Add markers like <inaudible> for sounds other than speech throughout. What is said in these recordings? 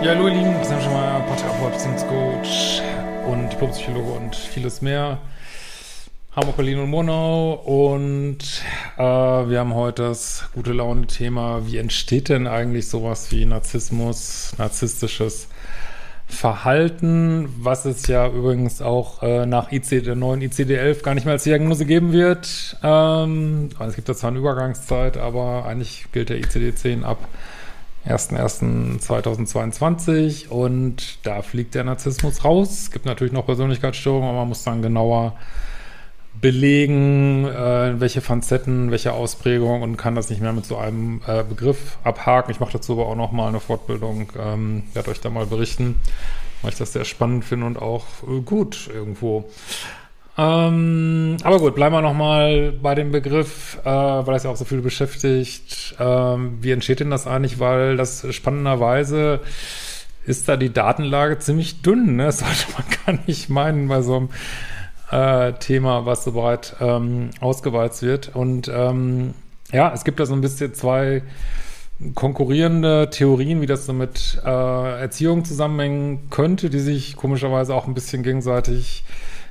Christian Schemeier, Paartherapeut, Beziehungscoach und Diplompsychologe und vieles mehr. Hamburg, Berlin und Monau und äh, wir haben heute das gute Laune-Thema, wie entsteht denn eigentlich sowas wie Narzissmus, narzisstisches Verhalten, was es ja übrigens auch äh, nach IC, der neuen ICD-11 gar nicht mehr als Diagnose geben wird. Ähm, es gibt da zwar eine Übergangszeit, aber eigentlich gilt der ICD-10 ab 1.1.2022 und da fliegt der Narzissmus raus. Es gibt natürlich noch Persönlichkeitsstörungen, aber man muss dann genauer belegen, äh, welche Facetten, welche Ausprägung und kann das nicht mehr mit so einem äh, Begriff abhaken. Ich mache dazu aber auch noch mal eine Fortbildung, ähm, werde euch da mal berichten, weil ich das sehr spannend finde und auch äh, gut irgendwo. Ähm, aber gut, bleiben wir noch mal bei dem Begriff, äh, weil das ja auch so viel beschäftigt. Ähm, wie entsteht denn das eigentlich? Weil das spannenderweise ist da die Datenlage ziemlich dünn. Ne? Das <laughs> sollte man gar nicht meinen bei so einem äh, Thema, was so breit ähm, ausgewalzt wird. Und ähm, ja, es gibt da so ein bisschen zwei konkurrierende Theorien, wie das so mit äh, Erziehung zusammenhängen könnte, die sich komischerweise auch ein bisschen gegenseitig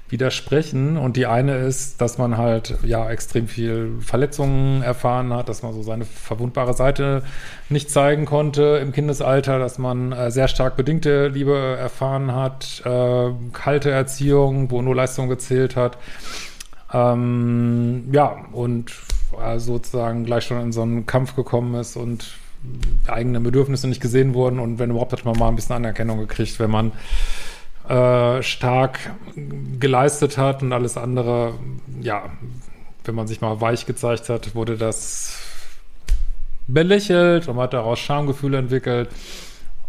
widersprechen. Und die eine ist, dass man halt ja extrem viel Verletzungen erfahren hat, dass man so seine verwundbare Seite nicht zeigen konnte im Kindesalter, dass man äh, sehr stark bedingte Liebe erfahren hat, äh, kalte Erziehung, wo nur Leistung gezählt hat. Ähm, ja, und äh, sozusagen gleich schon in so einen Kampf gekommen ist und eigene Bedürfnisse nicht gesehen wurden und wenn überhaupt hat man mal ein bisschen Anerkennung gekriegt, wenn man äh, stark geleistet hat und alles andere, ja, wenn man sich mal weich gezeigt hat, wurde das belächelt und man hat daraus Schamgefühle entwickelt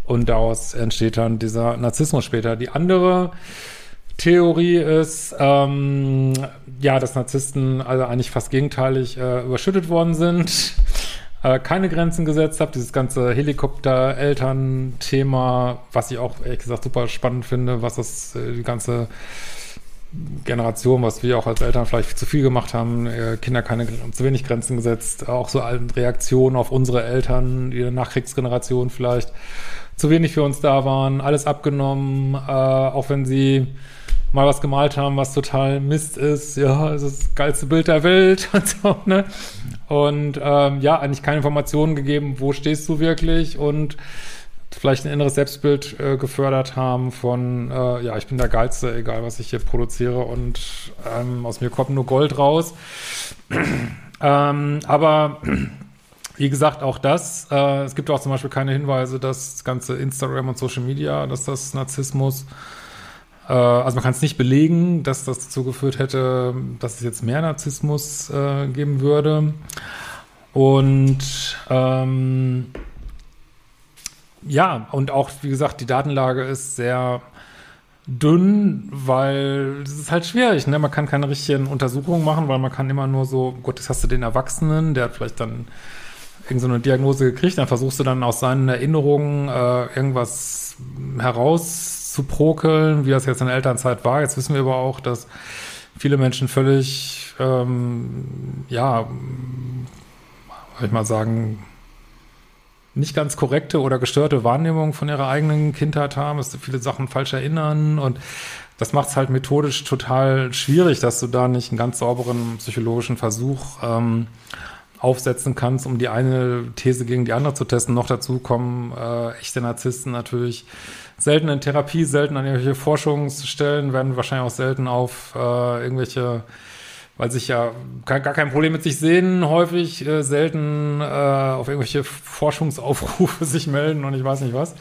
und daraus entsteht dann dieser Narzissmus später. Die andere Theorie ist, ähm, ja, dass Narzissten also eigentlich fast gegenteilig äh, überschüttet worden sind äh, keine Grenzen gesetzt habe. Dieses ganze Helikopter-Eltern-Thema, was ich auch ehrlich gesagt super spannend finde, was das äh, die ganze Generation, was wir auch als Eltern vielleicht zu viel gemacht haben, äh, Kinder keine zu wenig Grenzen gesetzt, auch so Reaktionen auf unsere Eltern, die Nachkriegsgeneration vielleicht zu wenig für uns da waren, alles abgenommen, äh, auch wenn sie mal was gemalt haben, was total Mist ist. Ja, es ist das geilste Bild der Welt <laughs> und so, ne? Und ähm, ja, eigentlich keine Informationen gegeben, wo stehst du wirklich und vielleicht ein inneres Selbstbild äh, gefördert haben von, äh, ja, ich bin der Geilste, egal was ich hier produziere und ähm, aus mir kommt nur Gold raus. <clears throat> ähm, aber <clears throat> wie gesagt, auch das, äh, es gibt auch zum Beispiel keine Hinweise, dass das ganze Instagram und Social Media, dass das Narzissmus also man kann es nicht belegen, dass das dazu geführt hätte, dass es jetzt mehr Narzissmus äh, geben würde. Und ähm, ja, und auch, wie gesagt, die Datenlage ist sehr dünn, weil es ist halt schwierig, ne? Man kann keine richtigen Untersuchungen machen, weil man kann immer nur so, Gott, das hast du den Erwachsenen, der hat vielleicht dann irgendeine Diagnose gekriegt, dann versuchst du dann aus seinen Erinnerungen äh, irgendwas heraus zu prokeln, wie das jetzt in der Elternzeit war. Jetzt wissen wir aber auch, dass viele Menschen völlig, ähm, ja, würde ich mal sagen, nicht ganz korrekte oder gestörte Wahrnehmung von ihrer eigenen Kindheit haben, dass sie viele Sachen falsch erinnern und das macht es halt methodisch total schwierig, dass du da nicht einen ganz sauberen psychologischen Versuch ähm, aufsetzen kannst, um die eine These gegen die andere zu testen. Noch dazu kommen äh, echte Narzissten natürlich selten in Therapie, selten an irgendwelche Forschungsstellen, werden wahrscheinlich auch selten auf äh, irgendwelche, weil sich ja gar, gar kein Problem mit sich sehen, häufig äh, selten äh, auf irgendwelche Forschungsaufrufe <laughs> sich melden und ich weiß nicht was.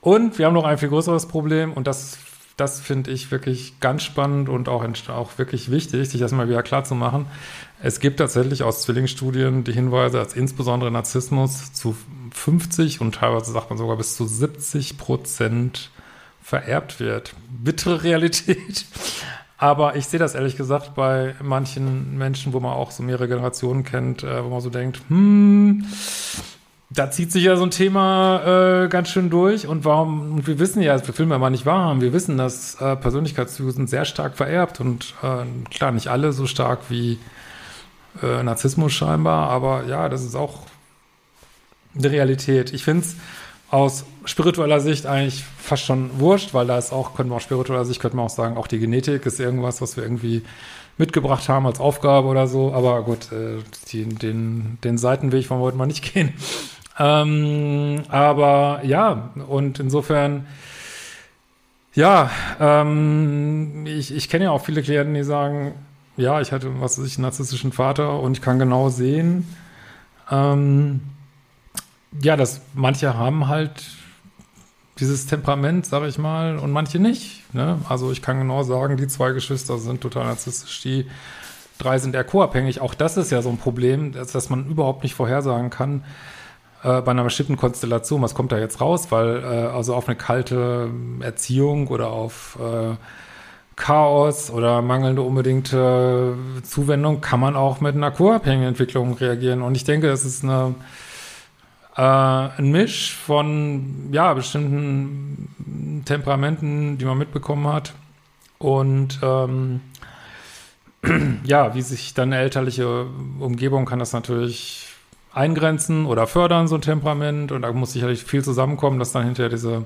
Und wir haben noch ein viel größeres Problem und das, das finde ich wirklich ganz spannend und auch, auch wirklich wichtig, sich das mal wieder klar zu machen. Es gibt tatsächlich aus Zwillingsstudien die Hinweise, dass insbesondere Narzissmus zu 50 und teilweise sagt man sogar bis zu 70 Prozent vererbt wird. Bittere <laughs> Realität. Aber ich sehe das ehrlich gesagt bei manchen Menschen, wo man auch so mehrere Generationen kennt, äh, wo man so denkt, hm, da zieht sich ja so ein Thema äh, ganz schön durch. Und warum, und wir wissen ja, wir filmen ja mal nicht wahrhaben, wir wissen, dass äh, Persönlichkeitszüge sind sehr stark vererbt und äh, klar, nicht alle so stark wie äh, Narzissmus scheinbar, aber ja, das ist auch eine Realität. Ich finde es aus spiritueller Sicht eigentlich fast schon wurscht, weil da ist auch, können wir aus spiritueller Sicht, könnte man auch sagen, auch die Genetik ist irgendwas, was wir irgendwie mitgebracht haben als Aufgabe oder so. Aber gut, äh, die, den, den Seitenweg wollen wir heute mal nicht <laughs> gehen. Ähm, aber ja, und insofern, ja, ähm, ich, ich kenne ja auch viele Klienten, die sagen, ja, ich hatte, was weiß ich, einen narzisstischen Vater und ich kann genau sehen, ähm, ja, dass manche haben halt dieses Temperament, sag ich mal, und manche nicht. Ne? Also ich kann genau sagen, die zwei Geschwister sind total narzisstisch, die drei sind eher co-abhängig. Auch das ist ja so ein Problem, dass, dass man überhaupt nicht vorhersagen kann äh, bei einer bestimmten Konstellation, was kommt da jetzt raus, weil äh, also auf eine kalte Erziehung oder auf äh, Chaos oder mangelnde unbedingte Zuwendung kann man auch mit einer co-abhängigen Entwicklung reagieren. Und ich denke, es ist eine äh, ein Misch von ja bestimmten Temperamenten, die man mitbekommen hat und ähm, <clears throat> ja, wie sich dann eine elterliche Umgebung kann das natürlich eingrenzen oder fördern, so ein Temperament. Und da muss sicherlich viel zusammenkommen, dass dann hinterher diese,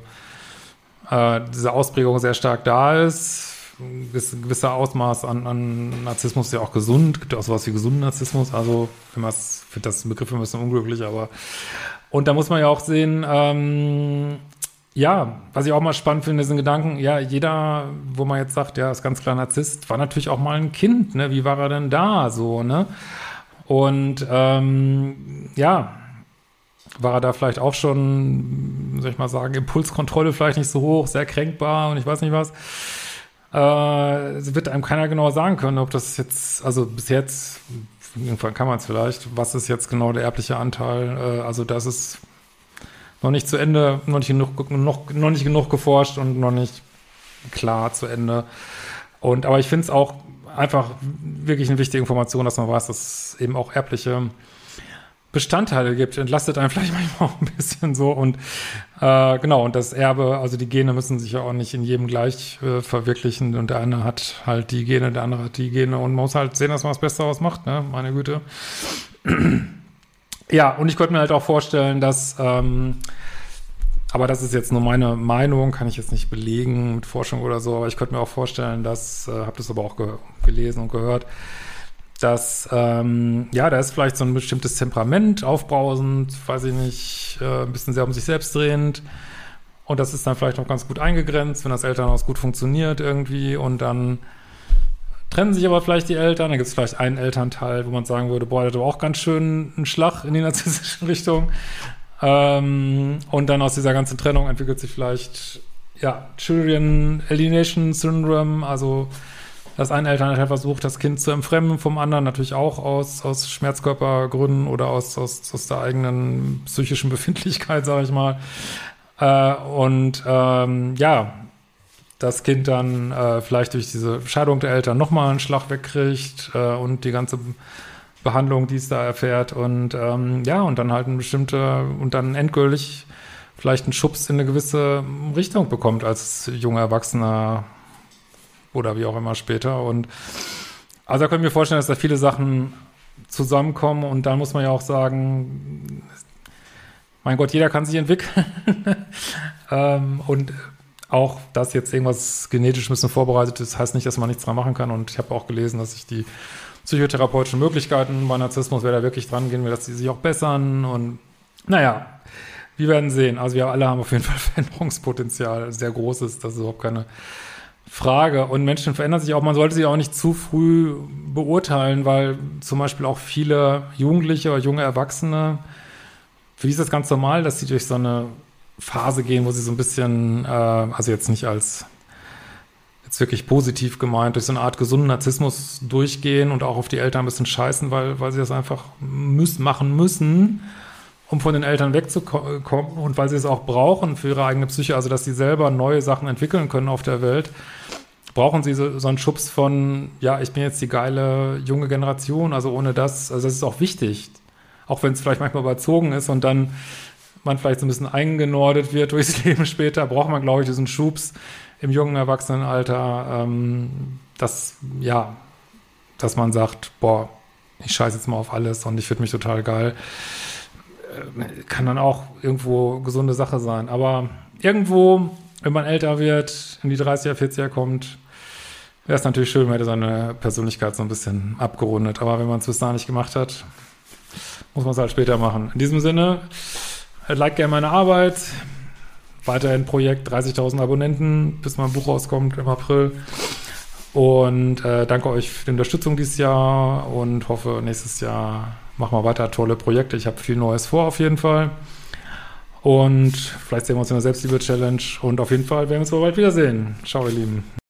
äh, diese Ausprägung sehr stark da ist. Ein gewisser Ausmaß an, an Narzissmus ist ja auch gesund. Es gibt auch sowas wie gesunden Narzissmus. Also, es, finde das Begriff ein bisschen unglücklich, aber und da muss man ja auch sehen, ähm, ja, was ich auch mal spannend finde, sind Gedanken, ja, jeder, wo man jetzt sagt, ja, ist ganz klar Narzisst, war natürlich auch mal ein Kind, ne? Wie war er denn da so, ne? Und ähm, ja, war er da vielleicht auch schon, soll ich mal sagen, Impulskontrolle vielleicht nicht so hoch, sehr kränkbar und ich weiß nicht was. Äh, wird einem keiner genau sagen können, ob das jetzt, also bis jetzt irgendwann kann man es vielleicht. Was ist jetzt genau der erbliche Anteil? Äh, also das ist noch nicht zu Ende, noch nicht genug, noch, noch nicht genug geforscht und noch nicht klar zu Ende. Und aber ich finde es auch einfach wirklich eine wichtige Information, dass man weiß, dass eben auch erbliche Bestandteile gibt, entlastet einen <laughs> vielleicht manchmal auch ein bisschen so und äh, genau, und das Erbe, also die Gene müssen sich ja auch nicht in jedem gleich äh, verwirklichen und der eine hat halt die Gene, der andere hat die Gene und man muss halt sehen, dass man das Beste daraus macht, ne, meine Güte. <clears throat> ja, und ich könnte mir halt auch vorstellen, dass ähm, aber das ist jetzt nur meine Meinung, kann ich jetzt nicht belegen mit Forschung oder so, aber ich könnte mir auch vorstellen, dass, äh, habe das aber auch ge gelesen und gehört, dass, ähm, ja, da ist vielleicht so ein bestimmtes Temperament, aufbrausend, weiß ich nicht, äh, ein bisschen sehr um sich selbst drehend. Und das ist dann vielleicht noch ganz gut eingegrenzt, wenn das Elternhaus gut funktioniert irgendwie und dann trennen sich aber vielleicht die Eltern, dann gibt es vielleicht einen Elternteil, wo man sagen würde, boah, der hat auch ganz schön einen Schlag in die narzisstische <laughs> Richtung. Ähm, und dann aus dieser ganzen Trennung entwickelt sich vielleicht, ja, Children Alienation Syndrome, also dass ein Elternteil versucht, das Kind zu entfremden vom anderen, natürlich auch aus, aus Schmerzkörpergründen oder aus, aus, aus der eigenen psychischen <laughs> Befindlichkeit, sage ich mal. Äh, und ähm, ja, das Kind dann äh, vielleicht durch diese Scheidung der Eltern nochmal einen Schlag wegkriegt äh, und die ganze Behandlung, die es da erfährt und ähm, ja, und dann halt eine bestimmte und dann endgültig vielleicht einen Schubs in eine gewisse Richtung bekommt als junger Erwachsener oder wie auch immer später. Und also da können wir vorstellen, dass da viele Sachen zusammenkommen und dann muss man ja auch sagen, mein Gott, jeder kann sich entwickeln. <laughs> ähm, und auch, dass jetzt irgendwas genetisch ein bisschen vorbereitet ist, heißt nicht, dass man nichts dran machen kann. Und ich habe auch gelesen, dass sich die psychotherapeutischen Möglichkeiten bei Narzissmus, wer da wirklich dran gehen will, dass die sich auch bessern. Und naja, wir werden sehen. Also wir alle haben auf jeden Fall <laughs> Veränderungspotenzial, sehr großes, das ist überhaupt keine Frage. Und Menschen verändern sich auch. Man sollte sie auch nicht zu früh beurteilen, weil zum Beispiel auch viele Jugendliche oder junge Erwachsene, für die ist das ganz normal, dass sie durch so eine Phase gehen, wo sie so ein bisschen, äh, also jetzt nicht als jetzt wirklich positiv gemeint, durch so eine Art gesunden Narzissmus durchgehen und auch auf die Eltern ein bisschen scheißen, weil, weil sie das einfach müssen, machen müssen um von den Eltern wegzukommen und weil sie es auch brauchen für ihre eigene Psyche, also dass sie selber neue Sachen entwickeln können auf der Welt, brauchen sie so, so einen Schubs von, ja, ich bin jetzt die geile junge Generation, also ohne das, also das ist auch wichtig, auch wenn es vielleicht manchmal überzogen ist und dann man vielleicht so ein bisschen eingenordet wird durchs <laughs> Leben später, braucht man, glaube ich, diesen Schubs im jungen Erwachsenenalter, ähm, dass, ja, dass man sagt, boah, ich scheiße jetzt mal auf alles und ich finde mich total geil kann dann auch irgendwo gesunde Sache sein. Aber irgendwo, wenn man älter wird, in die 30er, 40er kommt, wäre es natürlich schön, man hätte seine Persönlichkeit so ein bisschen abgerundet. Aber wenn man es bis da nicht gemacht hat, muss man es halt später machen. In diesem Sinne, like gerne meine Arbeit. Weiterhin Projekt 30.000 Abonnenten, bis mein Buch rauskommt im April. Und äh, danke euch für die Unterstützung dieses Jahr und hoffe, nächstes Jahr machen wir weiter tolle Projekte. Ich habe viel Neues vor auf jeden Fall. Und vielleicht sehen wir uns in der Selbstliebe-Challenge. Und auf jeden Fall werden wir uns bald wiedersehen. Ciao, ihr Lieben.